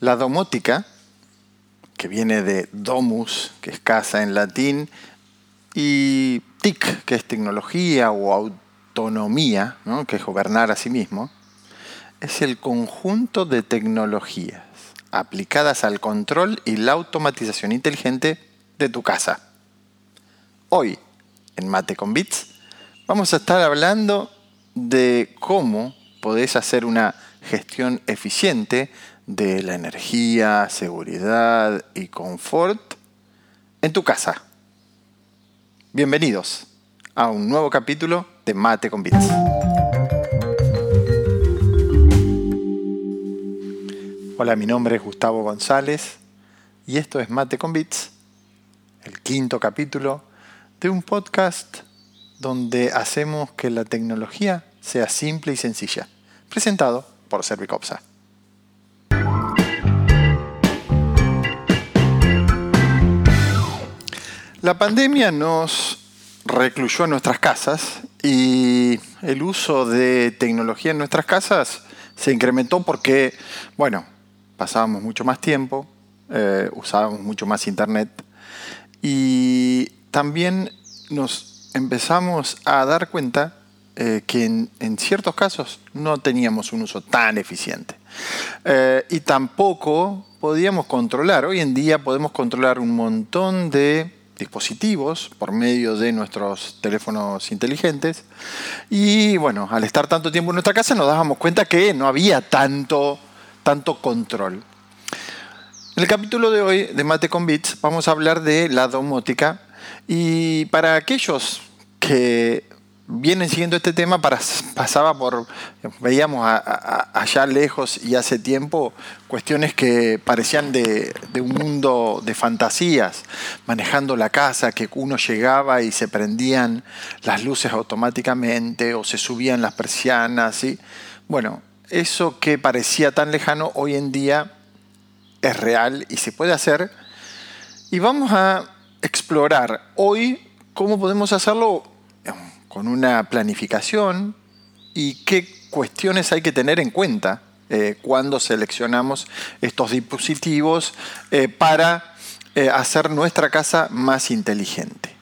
La domótica, que viene de domus, que es casa en latín, y TIC, que es tecnología o autonomía, que es gobernar a sí mismo, es el conjunto de tecnologías aplicadas al control y la automatización inteligente de tu casa. Hoy, en Mate con Bits, vamos a estar hablando de cómo podés hacer una gestión eficiente de la energía, seguridad y confort en tu casa. Bienvenidos a un nuevo capítulo de Mate con Bits. Hola, mi nombre es Gustavo González y esto es Mate con Bits, el quinto capítulo de un podcast donde hacemos que la tecnología sea simple y sencilla, presentado por Servicopsa. La pandemia nos recluyó en nuestras casas y el uso de tecnología en nuestras casas se incrementó porque, bueno, pasábamos mucho más tiempo, eh, usábamos mucho más internet y también nos empezamos a dar cuenta eh, que en, ciertos casos no teníamos un uso tan eficiente. Eh, y tampoco podíamos controlar, hoy en día podemos controlar un montón de dispositivos por medio de nuestros teléfonos inteligentes. Y bueno, al estar tanto tiempo en nuestra casa nos dábamos cuenta que no había tanto, tanto control. En el capítulo de hoy de Mate con Bits vamos a hablar de la domótica y para aquellos que vienen siguiendo este tema, pasaba por, veíamos allá lejos y hace tiempo cuestiones que parecían de, un mundo de fantasías, manejando la casa, que uno llegaba y se prendían las luces automáticamente o se subían las persianas. y Bueno, eso que parecía tan lejano hoy en día es real y se puede hacer. Y vamos a explorar hoy cómo podemos hacerlo con una planificación y qué cuestiones hay que tener en cuenta eh, cuando seleccionamos estos dispositivos eh, para eh, hacer nuestra casa más inteligente.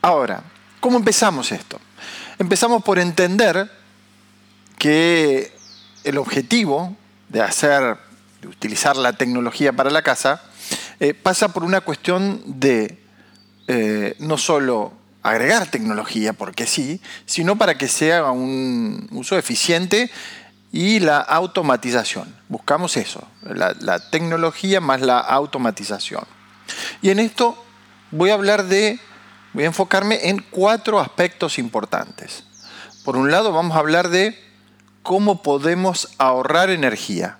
Ahora, ¿cómo empezamos esto? Empezamos por entender que el objetivo de hacer, de utilizar la tecnología para la casa, pasa por una cuestión de no solo agregar tecnología, porque sí, sino para que sea un uso eficiente y la automatización. Buscamos eso, la, tecnología más la automatización. Y en esto voy a hablar de, voy a enfocarme en cuatro aspectos importantes. Por un lado vamos a hablar de cómo podemos ahorrar energía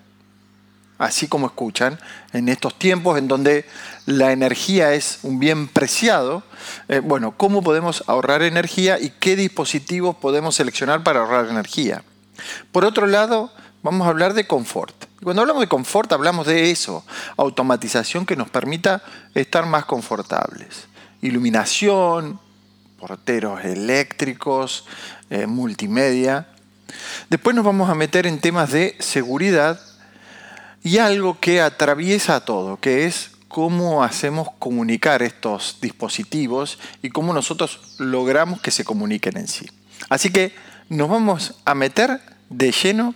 así como escuchan, en estos tiempos en donde la energía es un bien preciado, eh, bueno, ¿cómo podemos ahorrar energía y qué dispositivos podemos seleccionar para ahorrar energía? Por otro lado, vamos a hablar de confort. Cuando hablamos de confort hablamos de eso, automatización que nos permita estar más confortables. Iluminación, porteros eléctricos, eh, multimedia. Después nos vamos a meter en temas de seguridad y algo que atraviesa todo, que es cómo hacemos comunicar estos dispositivos y cómo nosotros logramos que se comuniquen en sí. Así que nos vamos a meter de lleno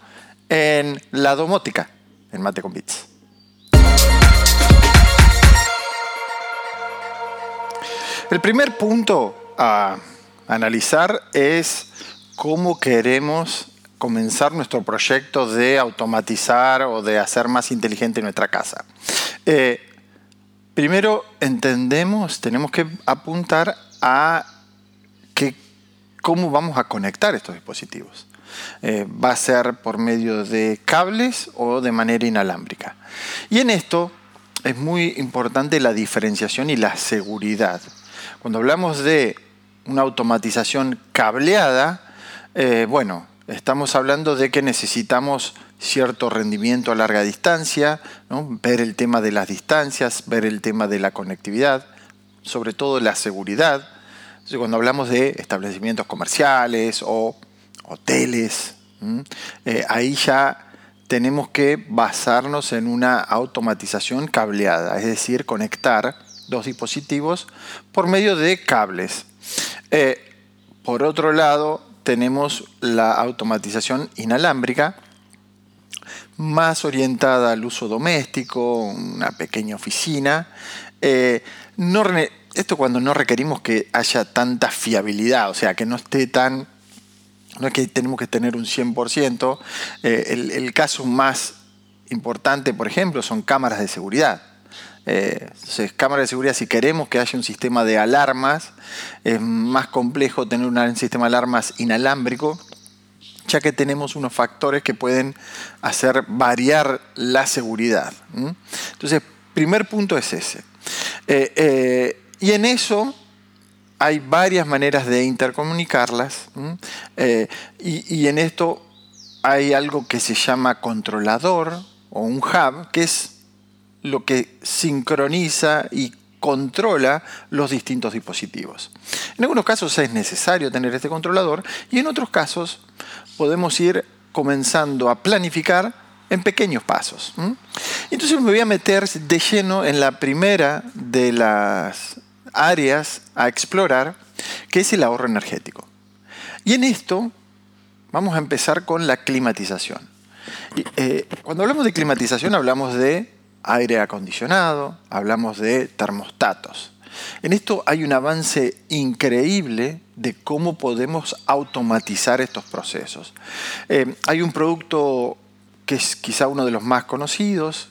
en la domótica, en Mate con Bits. El primer punto a analizar es cómo queremos comenzar nuestro proyecto de automatizar o de hacer más inteligente nuestra casa. Eh, primero entendemos, tenemos que apuntar a que, cómo vamos a conectar estos dispositivos. Eh, va a ser por medio de cables o de manera inalámbrica. Y en esto es muy importante la diferenciación y la seguridad. Cuando hablamos de una automatización cableada, eh, bueno, Estamos hablando de que necesitamos cierto rendimiento a larga distancia, ver el tema de las distancias, ver el tema de la conectividad, sobre todo la seguridad. cuando hablamos de establecimientos comerciales o hoteles, eh, ahí ya tenemos que basarnos en una automatización cableada, es decir, conectar dos dispositivos por medio de cables. Eh, por otro lado, tenemos la automatización inalámbrica, más orientada al uso doméstico, una pequeña oficina. Eh, esto cuando no requerimos que haya tanta fiabilidad, o sea, que no esté tan... No es que tenemos que tener un 100%. Eh, el, caso más importante, por ejemplo, son cámaras de seguridad. Eh, entonces, cámaras de seguridad, si queremos que haya un sistema de alarmas, es más complejo tener un sistema de alarmas inalámbrico ya que tenemos unos factores que pueden hacer variar la seguridad. Entonces, primer punto es ese. Eh, eh, y en eso hay varias maneras de intercomunicarlas. Y en esto hay algo que se llama controlador o un hub, que es lo que sincroniza y controla los distintos dispositivos. En algunos casos es necesario tener este controlador y en otros casos podemos ir comenzando a planificar en pequeños pasos. Entonces me voy a meter de lleno en la primera de las áreas a explorar, que es el ahorro energético. Y en esto vamos a empezar con la climatización. Eh, cuando hablamos de climatización hablamos de aire acondicionado, hablamos de termostatos. En esto hay un avance increíble de cómo podemos automatizar estos procesos. Eh, hay un producto que es quizá uno de los más conocidos,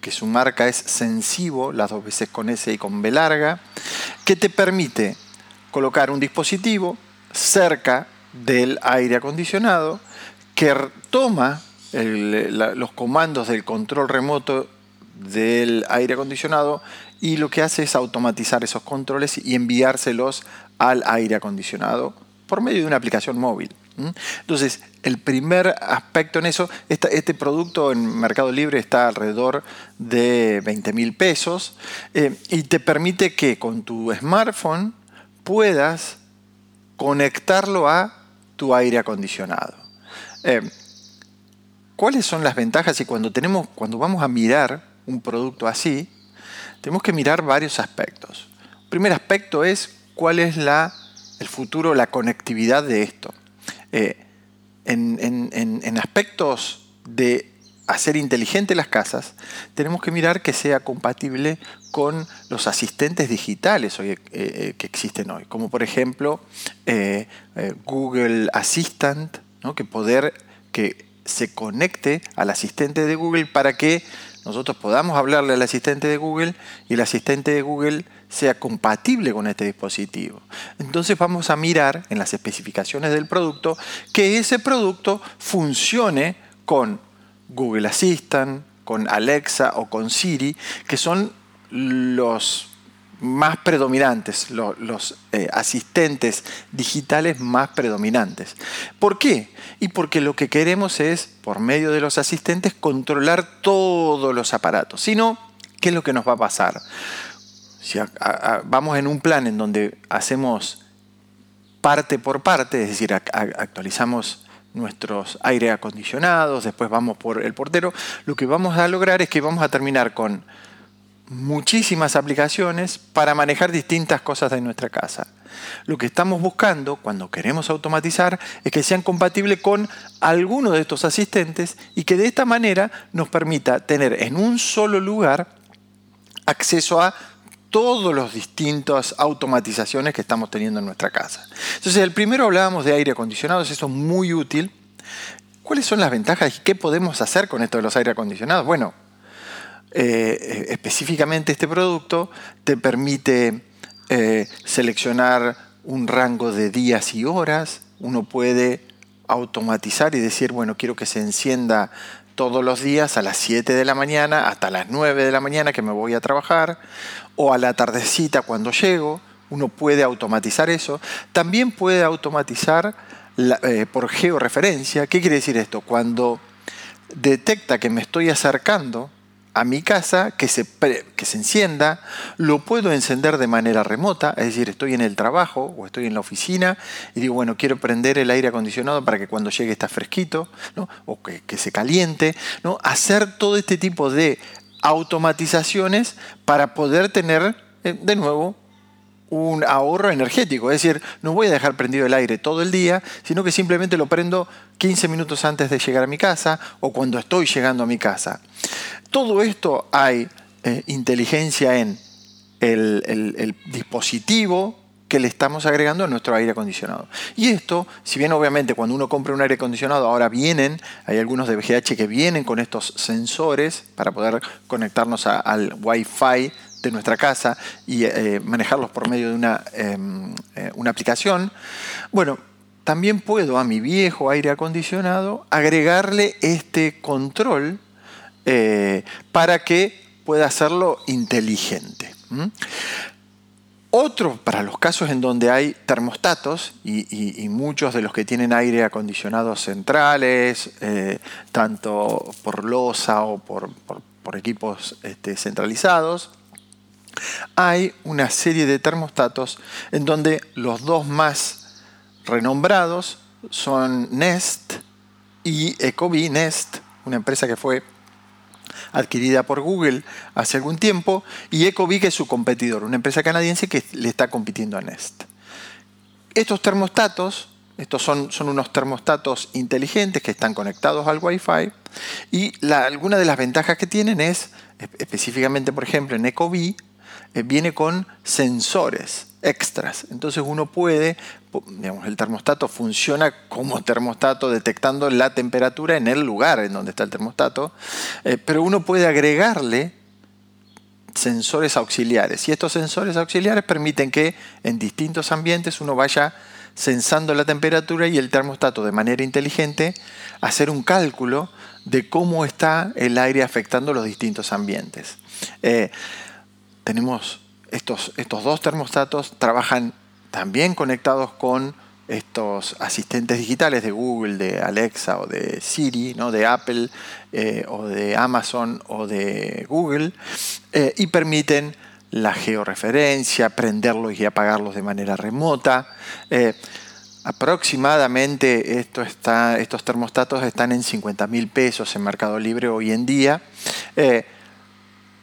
que su marca es Sensivo, las dos veces con S y con B larga, que te permite colocar un dispositivo cerca del aire acondicionado que toma los comandos del control remoto del aire acondicionado y lo que hace es automatizar esos controles y enviárselos al aire acondicionado por medio de una aplicación móvil. Entonces, el primer aspecto en eso, este producto en Mercado Libre está alrededor de 20 mil pesos eh, y te permite que con tu smartphone puedas conectarlo a tu aire acondicionado. Eh, ¿Cuáles son las ventajas? Y cuando, tenemos, cuando vamos a mirar un producto así, tenemos que mirar varios aspectos. El primer aspecto es cuál es la, el futuro, la conectividad de esto. Eh, en, aspectos de hacer inteligente las casas, tenemos que mirar que sea compatible con los asistentes digitales eh, eh, que existen hoy, como por ejemplo Google Assistant, que poder que se conecte al asistente de Google para que nosotros podamos hablarle al asistente de Google y el asistente de Google sea compatible con este dispositivo. Entonces vamos a mirar en las especificaciones del producto que ese producto funcione con Google Assistant, con Alexa o con Siri, que son los más predominantes, los, eh, asistentes digitales más predominantes. ¿Por qué? Y porque lo que queremos es, por medio de los asistentes, controlar todos los aparatos. Si no, ¿qué es lo que nos va a pasar? Si vamos en un plan en donde hacemos parte por parte, es decir, actualizamos nuestros aire acondicionados, después vamos por el portero, lo que vamos a lograr es que vamos a terminar con muchísimas aplicaciones para manejar distintas cosas de nuestra casa. Lo que estamos buscando cuando queremos automatizar es que sean compatibles con alguno de estos asistentes y que de esta manera nos permita tener en un solo lugar acceso a todas las distintas automatizaciones que estamos teniendo en nuestra casa. Entonces, el primero hablábamos de aire acondicionado, eso es muy útil. ¿Cuáles son las ventajas y qué podemos hacer con esto de los aire acondicionados? Bueno, eh, específicamente este producto te permite eh, seleccionar un rango de días y horas. Uno puede automatizar y decir, bueno, quiero que se encienda todos los días a las 7 de la mañana hasta las 9 de la mañana que me voy a trabajar o a la tardecita cuando llego. Uno puede automatizar eso. También puede automatizar eh, por georreferencia. ¿Qué quiere decir esto? Cuando detecta que me estoy acercando a mi casa, que se, que se encienda, lo puedo encender de manera remota, es decir, estoy en el trabajo o estoy en la oficina y digo, bueno, quiero prender el aire acondicionado para que cuando llegue está fresquito, o que, que, se caliente, ¿no? hacer todo este tipo de automatizaciones para poder tener eh, de nuevo un ahorro energético. Es decir, no voy a dejar prendido el aire todo el día, sino que simplemente lo prendo 15 minutos antes de llegar a mi casa o cuando estoy llegando a mi casa. Todo esto hay eh, inteligencia en el, dispositivo que le estamos agregando a nuestro aire acondicionado. Y esto, si bien obviamente cuando uno compra un aire acondicionado ahora vienen, hay algunos de VGH que vienen con estos sensores para poder conectarnos al Wi-Fi de nuestra casa y eh, manejarlos por medio de una, em, eh, una aplicación, bueno, también puedo a mi viejo aire acondicionado agregarle este control eh, para que pueda hacerlo inteligente. Otro, para los casos en donde hay termostatos, y, muchos de los que tienen aire acondicionado centrales, tanto por losa o por, equipos este, centralizados, hay una serie de termostatos en donde los dos más renombrados son Nest y Ecobee Nest, una empresa que fue adquirida por Google hace algún tiempo, y Ecobee que es su competidor, una empresa canadiense que le está compitiendo a Nest. Estos termostatos, estos son, son unos termostatos inteligentes que están conectados al Wi-Fi y la, alguna de las ventajas que tienen es, específicamente por ejemplo en Ecobee, eh, viene con sensores extras. Entonces uno puede, digamos, el termostato funciona como termostato detectando la temperatura en el lugar en donde está el termostato, eh, pero uno puede agregarle sensores auxiliares. Y estos sensores auxiliares permiten que en distintos ambientes uno vaya sensando la temperatura y el termostato de manera inteligente hacer un cálculo de cómo está el aire afectando los distintos ambientes. Eh, tenemos estos, estos dos termostatos, trabajan también conectados con estos asistentes digitales de Google, de Alexa o de Siri, ¿no? de Apple eh, o de Amazon o de Google, eh, y permiten la georreferencia, prenderlos y apagarlos de manera remota. Eh, aproximadamente esto está, estos termostatos están en 50 mil pesos en Mercado Libre hoy en día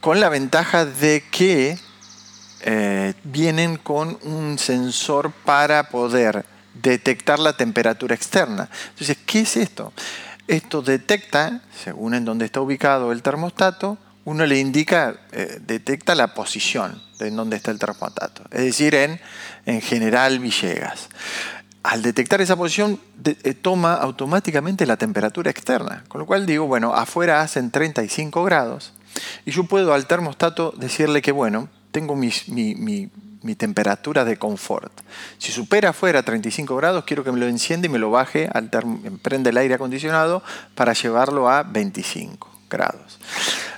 con la ventaja de que eh, vienen con un sensor para poder detectar la temperatura externa. Entonces, ¿qué es esto? Esto detecta, según en dónde está ubicado el termostato, uno le indica, eh, detecta la posición de en dónde está el termostato, es decir, en, en general Villegas. Al detectar esa posición, eh, toma automáticamente la temperatura externa, con lo cual digo, bueno, afuera hacen 35 grados, y yo puedo al termostato decirle que, bueno, tengo mi, temperatura de confort. Si supera afuera 35 grados, quiero que me lo encienda y me lo baje, al prende el aire acondicionado para llevarlo a 25 grados.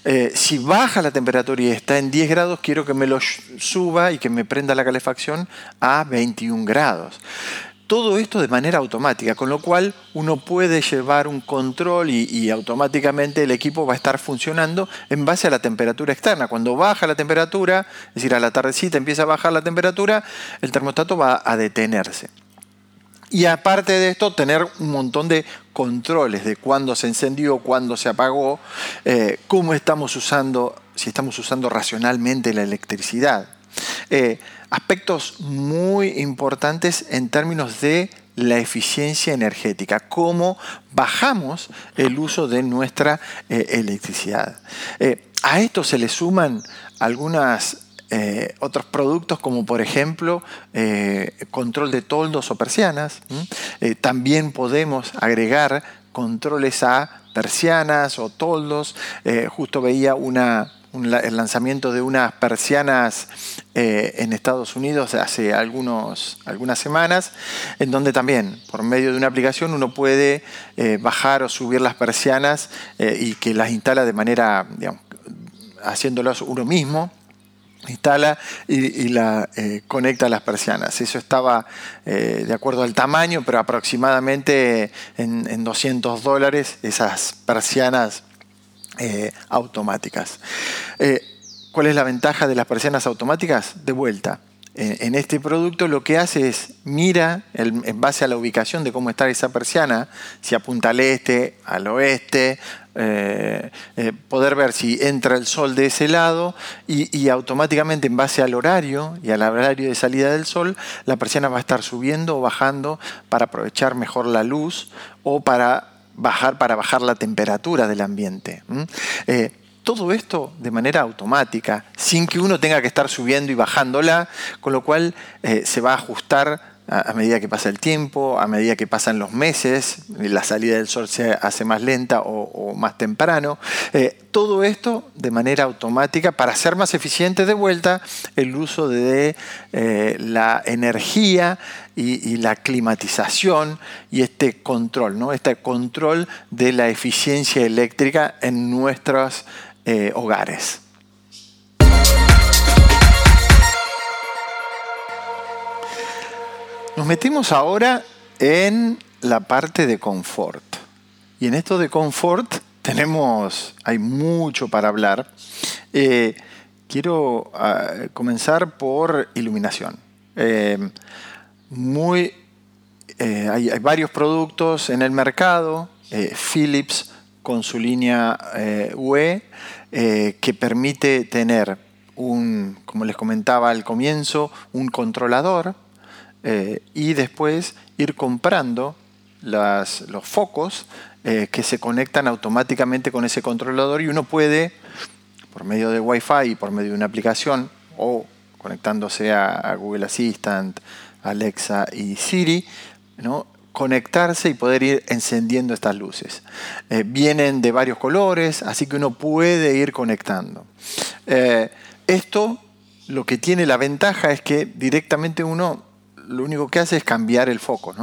Eh, si baja la temperatura y está en 10 grados, quiero que me lo suba y que me prenda la calefacción a 21 grados todo esto de manera automática, con lo cual uno puede llevar un control y, automáticamente el equipo va a estar funcionando en base a la temperatura externa. Cuando baja la temperatura, es decir, a la tardecita empieza a bajar la temperatura, el termostato va a detenerse. Y aparte de esto, tener un montón de controles de cuándo se encendió, cuándo se apagó, eh, cómo estamos usando, si estamos usando racionalmente la electricidad. Eh, aspectos muy importantes en términos de la eficiencia energética, cómo bajamos el uso de nuestra eh, electricidad. Eh, a esto se le suman algunos otros productos como por ejemplo control de toldos o persianas. también podemos agregar controles a persianas o toldos. justo veía una, el lanzamiento de unas persianas eh, en Estados Unidos hace algunos, algunas semanas, en donde también por medio de una aplicación uno puede eh, bajar o subir las persianas eh, y que las instala de manera, digamos, haciéndolas uno mismo instala y, la conecta a las persianas. Eso estaba de acuerdo al tamaño, pero aproximadamente en, en 200 dólares esas persianas eh, automáticas. Eh, ¿Cuál es la ventaja de las persianas automáticas? De vuelta, en este producto lo que hace es mira en base a la ubicación de cómo está esa persiana, si apunta al este, al oeste, eh, poder ver si entra el sol de ese lado y, automáticamente en base al horario y al horario de salida del sol, la persiana va a estar subiendo o bajando para aprovechar mejor la luz o para bajar, para bajar la temperatura del ambiente todo esto de manera automática, sin que uno tenga que estar subiendo y bajándola, con lo cual eh, se va a ajustar a, medida que pasa el tiempo, a medida que pasan los meses, la salida del sol se hace más lenta o, más temprano. Eh, todo esto de manera automática para hacer más eficiente de vuelta el uso de eh, la energía y, la climatización y este control, ¿no? este control de la eficiencia eléctrica en nuestras eh, hogares. Nos metemos ahora en la parte de confort. Y en esto de confort tenemos, hay mucho para hablar. Eh, quiero ah, comenzar por iluminación. Eh, muy, hay, hay, varios productos en el mercado. Philips con su línea UE eh, que permite tener un, como les comentaba al comienzo, un controlador eh, y después ir comprando los focos eh, que se conectan automáticamente con ese controlador y uno puede, por medio de Wi-Fi y por medio de una aplicación o conectándose a, Google Assistant, Alexa y Siri, conectarse y poder ir encendiendo estas luces. Eh, vienen de varios colores, así que uno puede ir conectando. Esto lo que tiene la ventaja es que directamente uno lo único que hace es cambiar el foco.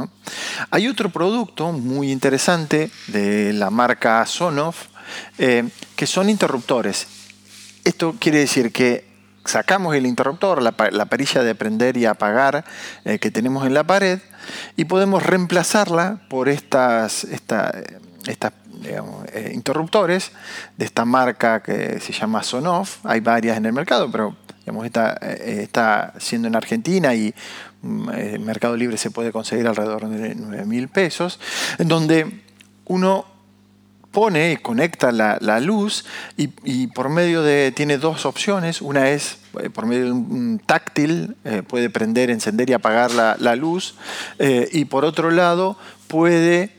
Hay otro producto muy interesante de la marca Sonoff eh, que son interruptores. Esto quiere decir que sacamos el interruptor, la, perilla de prender y apagar que tenemos en la pared, y podemos reemplazarla por estas, eh, interruptores de esta marca que se llama Sonoff. Hay varias en el mercado, pero digamos, esta, eh, está siendo en Argentina y en Mercado Libre se puede conseguir alrededor de 9 mil pesos, donde uno pone y conecta la, luz y, por medio de, tiene dos opciones, una es eh, por medio de un táctil, eh, puede prender, encender y apagar la, luz, eh, y por otro lado puede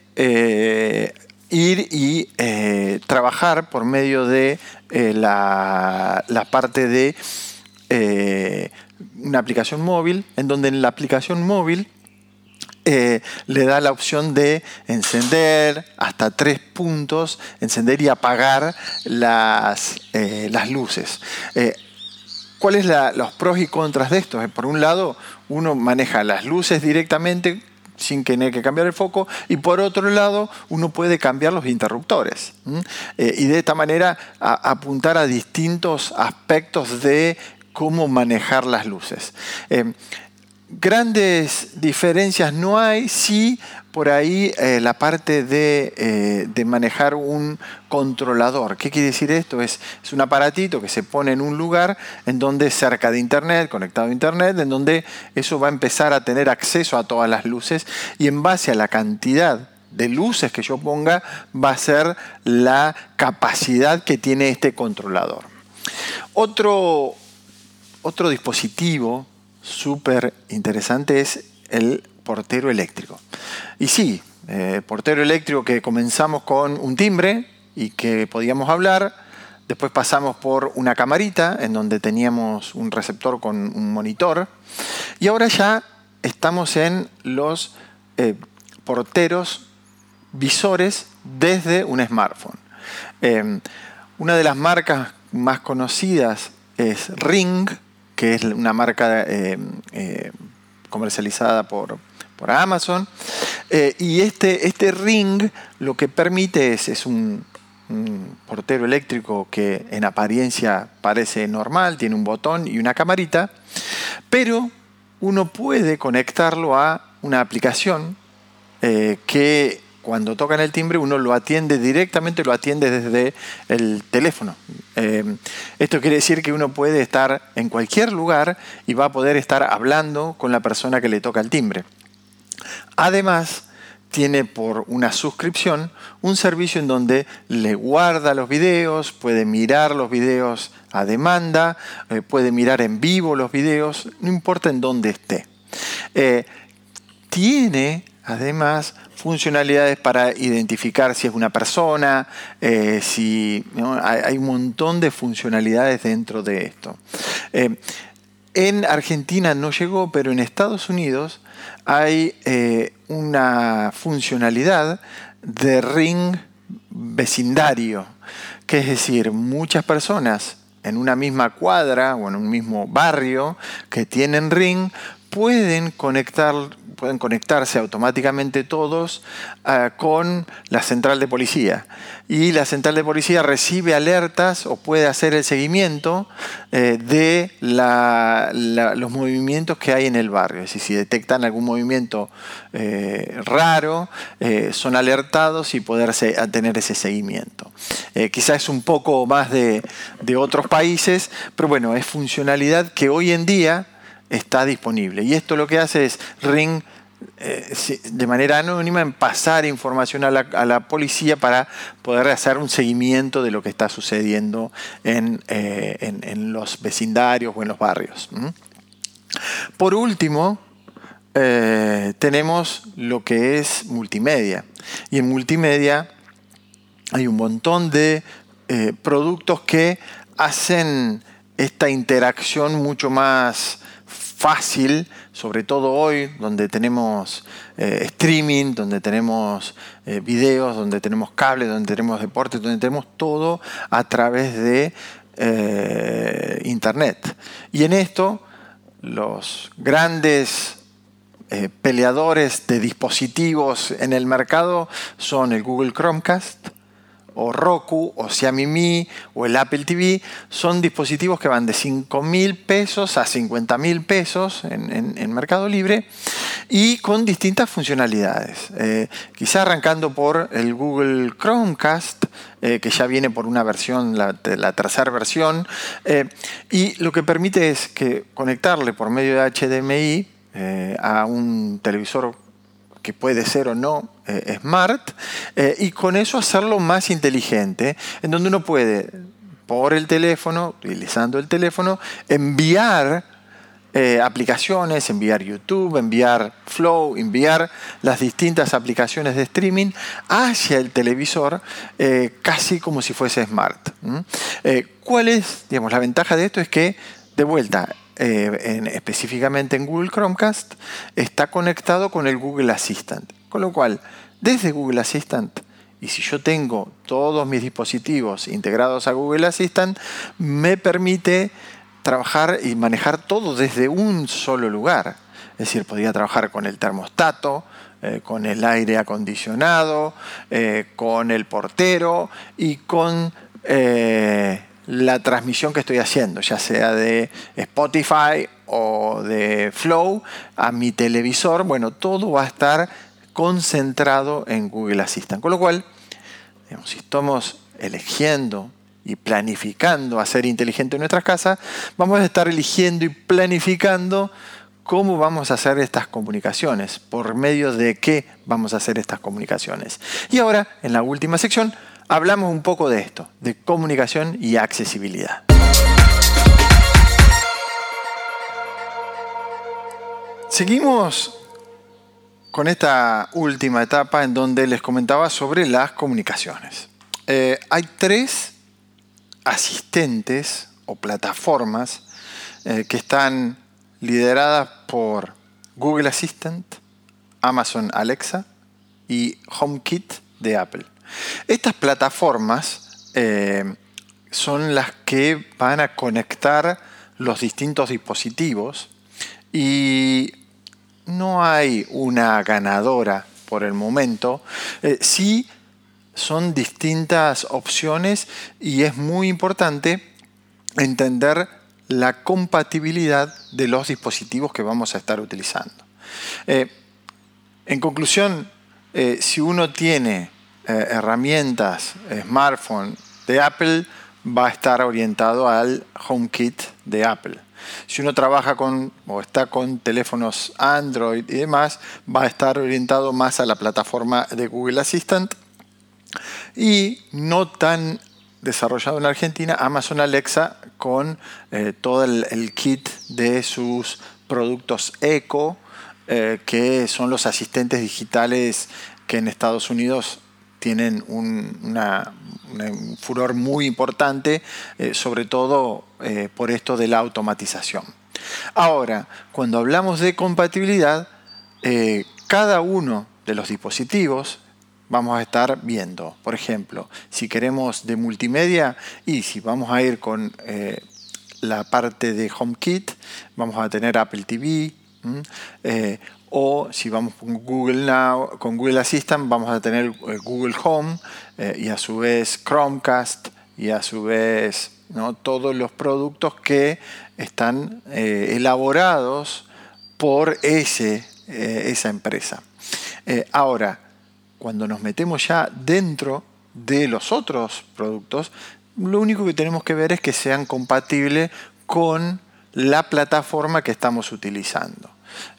ir y trabajar por medio de la, la, parte de una aplicación móvil, en donde en la aplicación móvil eh, le da la opción de encender hasta tres puntos, encender y apagar las, eh, las luces. Eh, ¿Cuáles son los pros y contras de esto? Por un lado, uno maneja las luces directamente sin tener que cambiar el foco y por otro lado uno puede cambiar los interruptores y de esta manera apuntar a distintos aspectos de cómo manejar las luces grandes diferencias no hay, sí por ahí eh, la parte eh, de, manejar un controlador. ¿Qué quiere decir esto? Es, es, un aparatito que se pone en un lugar en donde cerca de Internet, conectado a Internet, en donde eso va a empezar a tener acceso a todas las luces y en base a la cantidad de luces que yo ponga va a ser la capacidad que tiene este controlador. Otro, otro dispositivo súper interesante es el portero eléctrico. Y sí, eh, portero eléctrico que comenzamos con un timbre y que podíamos hablar, después pasamos por una camarita en donde teníamos un receptor con un monitor y ahora ya estamos en los eh, porteros visores desde un smartphone. Eh, una de las marcas más conocidas es Ring, que es una marca eh, eh, comercializada por, Amazon. Eh, y este, este ring lo que permite es, es un, portero eléctrico que en apariencia parece normal, tiene un botón y una camarita, pero uno puede conectarlo a una aplicación que cuando tocan el timbre uno lo atiende directamente, lo atiende desde el teléfono. Eh, esto quiere decir que uno puede estar en cualquier lugar y va a poder estar hablando con la persona que le toca el timbre. Además, tiene por una suscripción un servicio en donde le guarda los videos, puede mirar los videos a demanda, eh, puede mirar en vivo los videos, no importa en dónde esté. Eh, tiene además funcionalidades para identificar si es una persona, eh, si hay, un montón de funcionalidades dentro de esto. en Argentina no llegó, pero en Estados Unidos hay una funcionalidad de ring vecindario, que es decir, muchas personas en una misma cuadra o en un mismo barrio que tienen ring pueden conectar pueden conectarse automáticamente todos ah, con la central de policía. Y la central de policía recibe alertas o puede hacer el seguimiento eh, de los movimientos que hay en el barrio. Es decir, si detectan algún movimiento eh, raro, eh, son alertados y poder tener ese seguimiento. quizás es un poco más de, de otros países, pero bueno, es funcionalidad que hoy en día está disponible. Y esto lo que hace es Ring eh, de manera anónima en pasar información a la, policía para poder hacer un seguimiento de lo que está sucediendo en, eh, los vecindarios o en los barrios. Por último, eh, tenemos lo que es multimedia. Y en multimedia hay un montón de productos que hacen esta interacción mucho más fácil, sobre todo hoy, donde tenemos eh, streaming, donde tenemos eh, videos, donde tenemos cables, donde tenemos deportes, donde tenemos todo a través de eh, Internet. Y en esto, los grandes peleadores de dispositivos en el mercado son el Google Chromecast, o Roku o Xiaomi Mi o el Apple TV son dispositivos que van de 5 mil pesos a 50 mil pesos en, Mercado Libre y con distintas funcionalidades. Eh, quizá arrancando por el Google Chromecast, eh, que ya viene por una versión, la, tercera versión, eh, y lo que permite es que conectarle por medio de HDMI a un televisor que puede ser o no eh, smart, eh, y con eso hacerlo más inteligente, en donde uno puede, por el teléfono, utilizando el teléfono, enviar eh, aplicaciones, enviar YouTube, enviar Flow, enviar las distintas aplicaciones de streaming hacia el televisor, casi como si fuese smart. ¿Cuál es, digamos, la ventaja de esto? Es que, de vuelta, eh, específicamente en Google Chromecast, está conectado con el Google Assistant. Con lo cual, desde Google Assistant, y si yo tengo todos mis dispositivos integrados a Google Assistant, me permite trabajar y manejar todo desde un solo lugar. Es decir, podría trabajar con el termostato, eh, con el aire acondicionado, eh, con el portero y con la transmisión que estoy haciendo, ya sea de Spotify o de Flow a mi televisor, bueno, todo va a estar concentrado en Google Assistant. Con lo cual, si estamos eligiendo y planificando hacer inteligente en nuestras casas, vamos a estar eligiendo y planificando cómo vamos a hacer estas comunicaciones, por medio de qué vamos a hacer estas comunicaciones. Y ahora, en la última sección, hablamos un poco de esto, de comunicación y accesibilidad. Seguimos con esta última etapa en donde les comentaba sobre las comunicaciones. Eh, hay tres asistentes o plataformas eh, que están lideradas por Google Assistant, Amazon Alexa y HomeKit de Apple. Estas plataformas eh, son las que van a conectar los distintos dispositivos y no hay una ganadora por el momento. Eh, sí son distintas opciones y es muy importante entender la compatibilidad de los dispositivos que vamos a estar utilizando. Eh, en conclusión, si uno tiene eh, herramientas, smartphone de Apple, va a estar orientado al HomeKit de Apple. Si uno trabaja con o está con teléfonos Android y demás, va a estar orientado más a la plataforma de Google Assistant. Y no tan desarrollado en Argentina, Amazon Alexa con eh, todo el, kit de sus productos eco, eh, que son los asistentes digitales que en Estados Unidos tienen un, furor muy importante, eh, sobre todo eh, por esto de la automatización. Ahora, cuando hablamos de compatibilidad, eh, cada uno de los dispositivos vamos a estar viendo, por ejemplo, si queremos de multimedia y si vamos a ir con la parte de HomeKit, vamos a tener Apple TV, o si vamos con Google Now, con Google Assistant, vamos a tener eh, Google Home eh, y a su vez Chromecast y a su vez ¿no? todos los productos que están eh, elaborados por ese, esa empresa. ahora, cuando nos metemos ya dentro de los otros productos, lo único que tenemos que ver es que sean compatibles con la plataforma que estamos utilizando.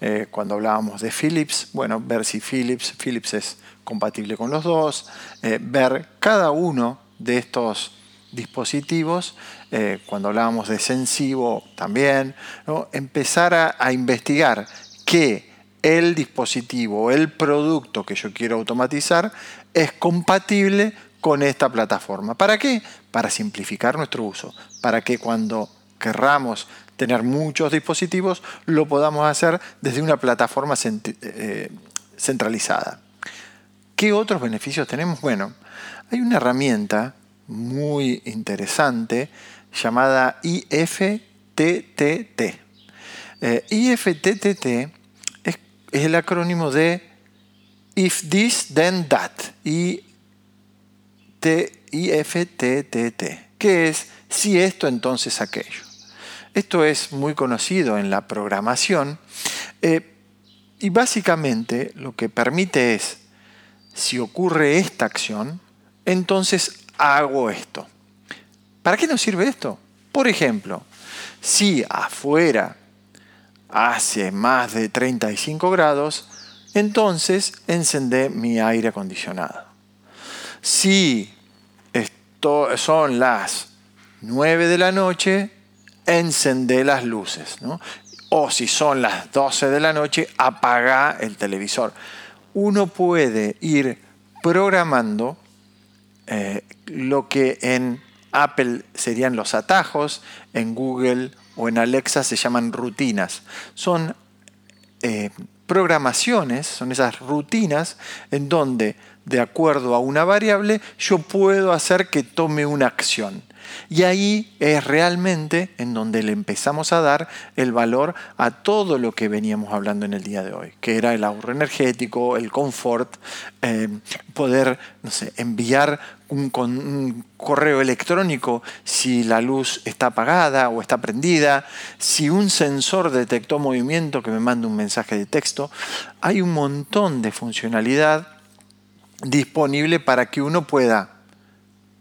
Eh, cuando hablábamos de Philips, bueno, ver si Philips, Philips es compatible con los dos, eh, ver cada uno de estos dispositivos, eh, cuando hablábamos de Sensivo también, empezar a, a investigar que el dispositivo, el producto que yo quiero automatizar es compatible con esta plataforma. ¿Para qué? Para simplificar nuestro uso, para que cuando querramos tener muchos dispositivos, lo podamos hacer desde una plataforma eh, centralizada. ¿Qué otros beneficios tenemos? Bueno, hay una herramienta muy interesante llamada IFTTT. Eh, IFTTT es, el acrónimo de If This Then That. IFTTT, que es si esto entonces aquello. Esto es muy conocido en la programación eh, y básicamente lo que permite es, si ocurre esta acción, entonces hago esto. ¿Para qué nos sirve esto? Por ejemplo, si afuera hace más de 35 grados, entonces encendé mi aire acondicionado. Si esto son las 9 de la noche, encender las luces. O si son las 12 de la noche, apaga el televisor. Uno puede ir programando eh, lo que en Apple serían los atajos, en Google o en Alexa se llaman rutinas. Son eh, programaciones, son esas rutinas en donde, de acuerdo a una variable, yo puedo hacer que tome una acción. Y ahí es realmente en donde le empezamos a dar el valor a todo lo que veníamos hablando en el día de hoy, que era el ahorro energético, el confort, eh, poder no sé, enviar un, correo electrónico si la luz está apagada o está prendida, si un sensor detectó movimiento que me manda un mensaje de texto. Hay un montón de funcionalidad disponible para que uno pueda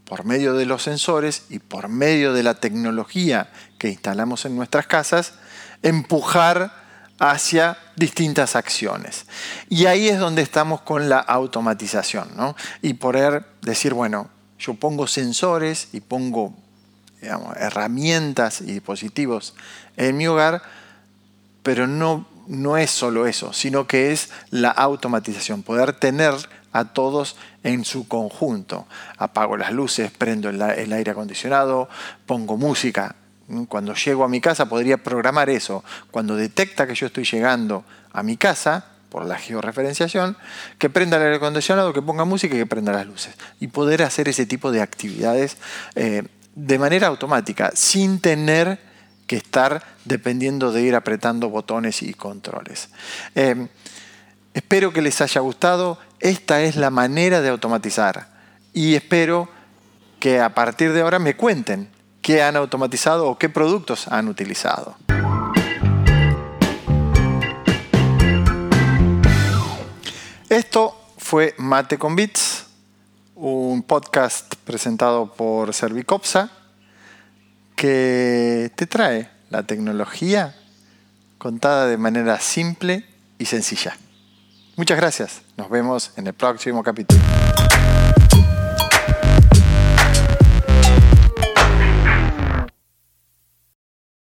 por medio de los sensores y por medio de la tecnología que instalamos en nuestras casas, empujar hacia distintas acciones. Y ahí es donde estamos con la automatización, ¿no? Y poder decir, bueno, yo pongo sensores y pongo herramientas y dispositivos en mi hogar, pero no, no es solo eso, sino que es la automatización, poder tener a todos en su conjunto. Apago las luces, prendo el, aire acondicionado, pongo música. Cuando llego a mi casa podría programar eso. Cuando detecta que yo estoy llegando a mi casa, por la georreferenciación, que prenda el aire acondicionado, que ponga música y que prenda las luces. Y poder hacer ese tipo de actividades eh, de manera automática, sin tener que estar dependiendo de ir apretando botones y controles. Eh, espero que les haya gustado esta es la manera de automatizar. Y espero que a partir de ahora me cuenten qué han automatizado o qué productos han utilizado. Esto fue Mate con Bits, un podcast presentado por Servicopsa que te trae la tecnología contada de manera simple y sencilla. Muchas gracias. Nos vemos en el próximo capítulo.